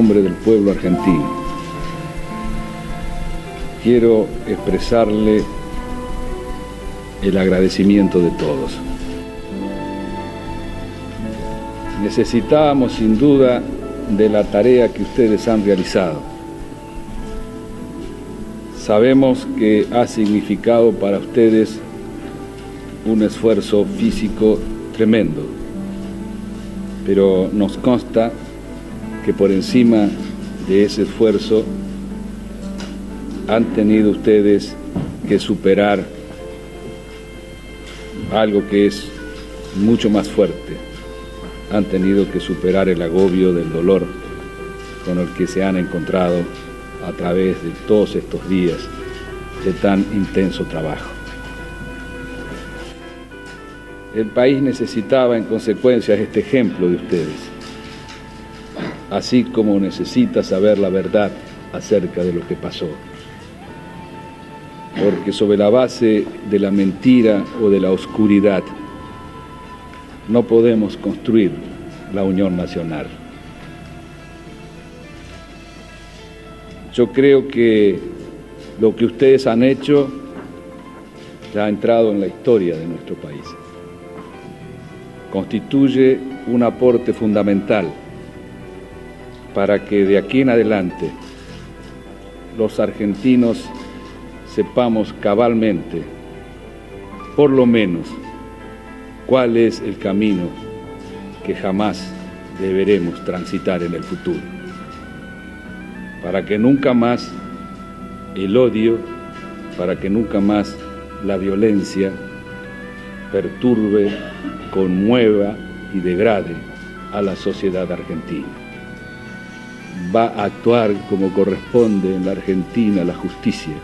nombre del pueblo argentino, quiero expresarle el agradecimiento de todos. Necesitábamos sin duda de la tarea que ustedes han realizado. Sabemos que ha significado para ustedes un esfuerzo físico tremendo, pero nos consta que por encima de ese esfuerzo han tenido ustedes que superar algo que es mucho más fuerte. Han tenido que superar el agobio del dolor con el que se han encontrado a través de todos estos días de tan intenso trabajo. El país necesitaba en consecuencia este ejemplo de ustedes, así como necesita saber la verdad acerca de lo que pasó. Porque sobre la base de la mentira o de la oscuridad no podemos construir la unión nacional. Yo creo que lo que ustedes han hecho ya ha entrado en la historia de nuestro país constituye un aporte fundamental para que de aquí en adelante los argentinos sepamos cabalmente, por lo menos, cuál es el camino que jamás deberemos transitar en el futuro, para que nunca más el odio, para que nunca más la violencia perturbe conmueva y degrade a la sociedad argentina. Va a actuar como corresponde en la Argentina la justicia,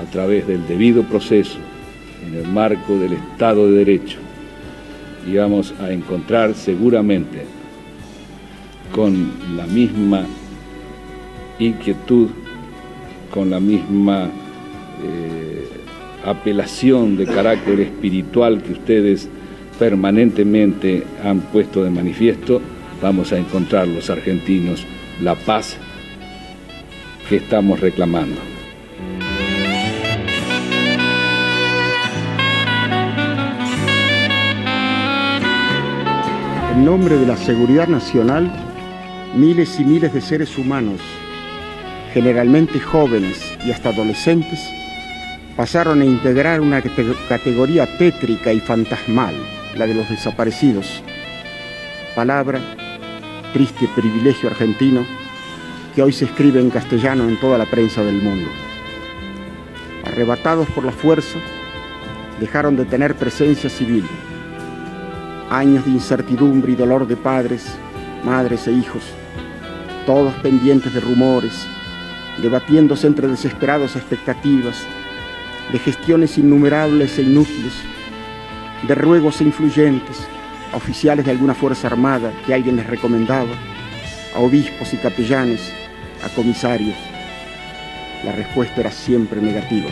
a través del debido proceso, en el marco del Estado de Derecho, y vamos a encontrar seguramente con la misma inquietud, con la misma eh, apelación de carácter espiritual que ustedes permanentemente han puesto de manifiesto, vamos a encontrar los argentinos la paz que estamos reclamando. En nombre de la seguridad nacional, miles y miles de seres humanos, generalmente jóvenes y hasta adolescentes, pasaron a integrar una categoría tétrica y fantasmal la de los desaparecidos. Palabra, triste privilegio argentino, que hoy se escribe en castellano en toda la prensa del mundo. Arrebatados por la fuerza, dejaron de tener presencia civil. Años de incertidumbre y dolor de padres, madres e hijos, todos pendientes de rumores, debatiéndose entre desesperadas expectativas, de gestiones innumerables e inútiles, de ruegos influyentes oficiales de alguna fuerza armada que alguien les recomendaba, a obispos y capellanes, a comisarios. La respuesta era siempre negativa.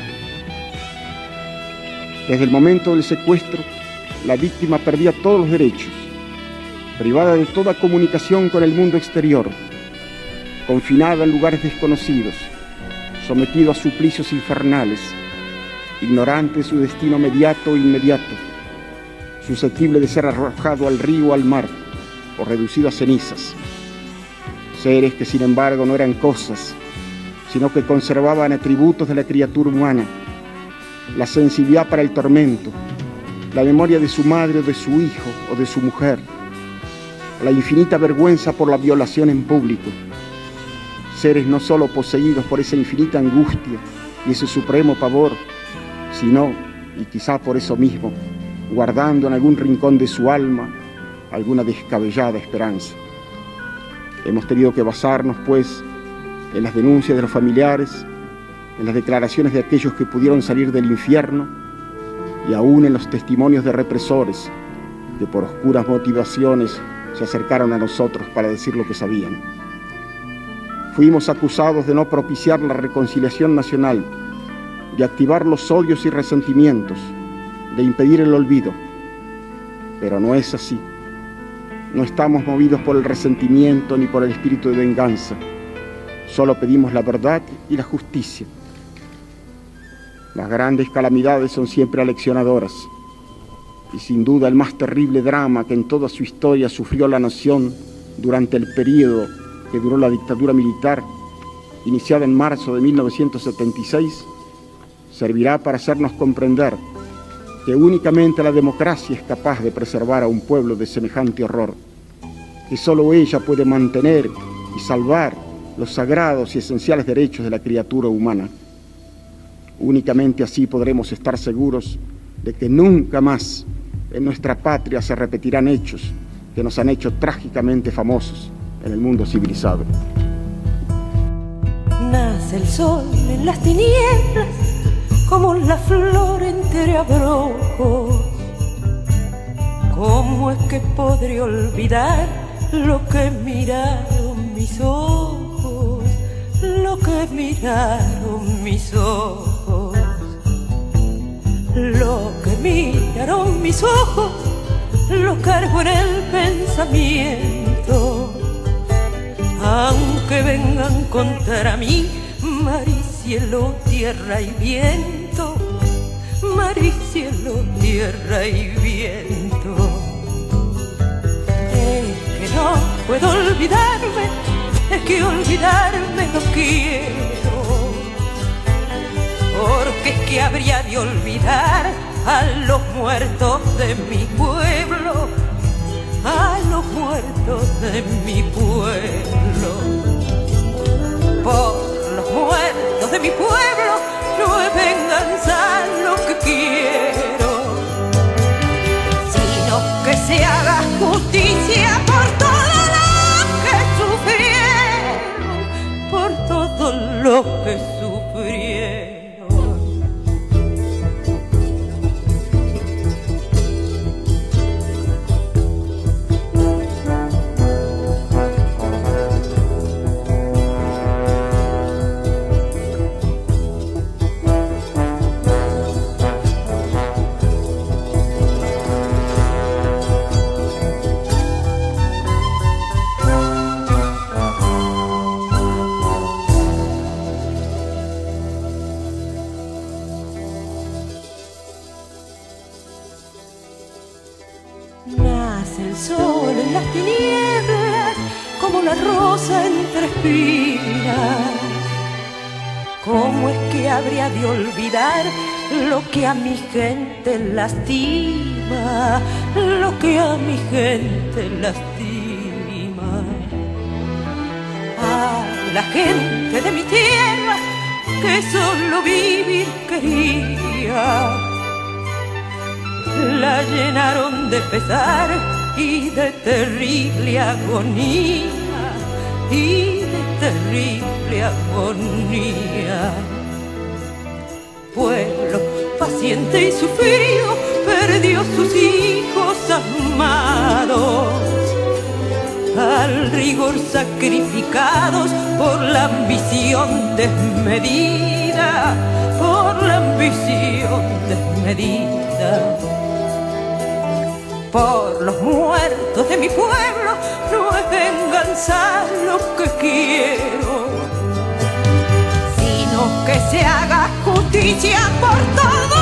Desde el momento del secuestro, la víctima perdía todos los derechos, privada de toda comunicación con el mundo exterior, confinada en lugares desconocidos, sometida a suplicios infernales, ignorante de su destino mediato e inmediato, susceptible de ser arrojado al río o al mar o reducido a cenizas. Seres que sin embargo no eran cosas, sino que conservaban atributos de la criatura humana, la sensibilidad para el tormento, la memoria de su madre o de su hijo o de su mujer, la infinita vergüenza por la violación en público. Seres no solo poseídos por esa infinita angustia y ese supremo pavor, sino, y quizá por eso mismo, guardando en algún rincón de su alma alguna descabellada esperanza. Hemos tenido que basarnos, pues, en las denuncias de los familiares, en las declaraciones de aquellos que pudieron salir del infierno y aún en los testimonios de represores que por oscuras motivaciones se acercaron a nosotros para decir lo que sabían. Fuimos acusados de no propiciar la reconciliación nacional de activar los odios y resentimientos, de impedir el olvido. Pero no es así. No estamos movidos por el resentimiento ni por el espíritu de venganza. Solo pedimos la verdad y la justicia. Las grandes calamidades son siempre aleccionadoras y sin duda el más terrible drama que en toda su historia sufrió la nación durante el periodo que duró la dictadura militar, iniciada en marzo de 1976, servirá para hacernos comprender que únicamente la democracia es capaz de preservar a un pueblo de semejante horror, que sólo ella puede mantener y salvar los sagrados y esenciales derechos de la criatura humana. Únicamente así podremos estar seguros de que nunca más en nuestra patria se repetirán hechos que nos han hecho trágicamente famosos en el mundo civilizado. Nace el sol en las tinieblas como la flor entre abrojos. ¿Cómo es que podré olvidar lo que miraron mis ojos? Lo que miraron mis ojos. Lo que miraron mis ojos lo cargo en el pensamiento. Aunque vengan contra mí mar y cielo, tierra y viento, mar y cielo, tierra y viento. Es que no puedo olvidarme, es que olvidarme no quiero. Porque es que habría de olvidar a los muertos de mi pueblo, a los muertos de mi pueblo. Por los muertos de mi pueblo lo que a mi gente lastima, lo que a mi gente lastima. A la gente de mi tierra que solo vivir quería, la llenaron de pesar y de terrible agonía, y de terrible agonía pueblo paciente y sufrido perdió sus hijos amados al rigor sacrificados por la ambición desmedida, por la ambición desmedida. Por los muertos de mi pueblo no es venganza se haga justicia por todo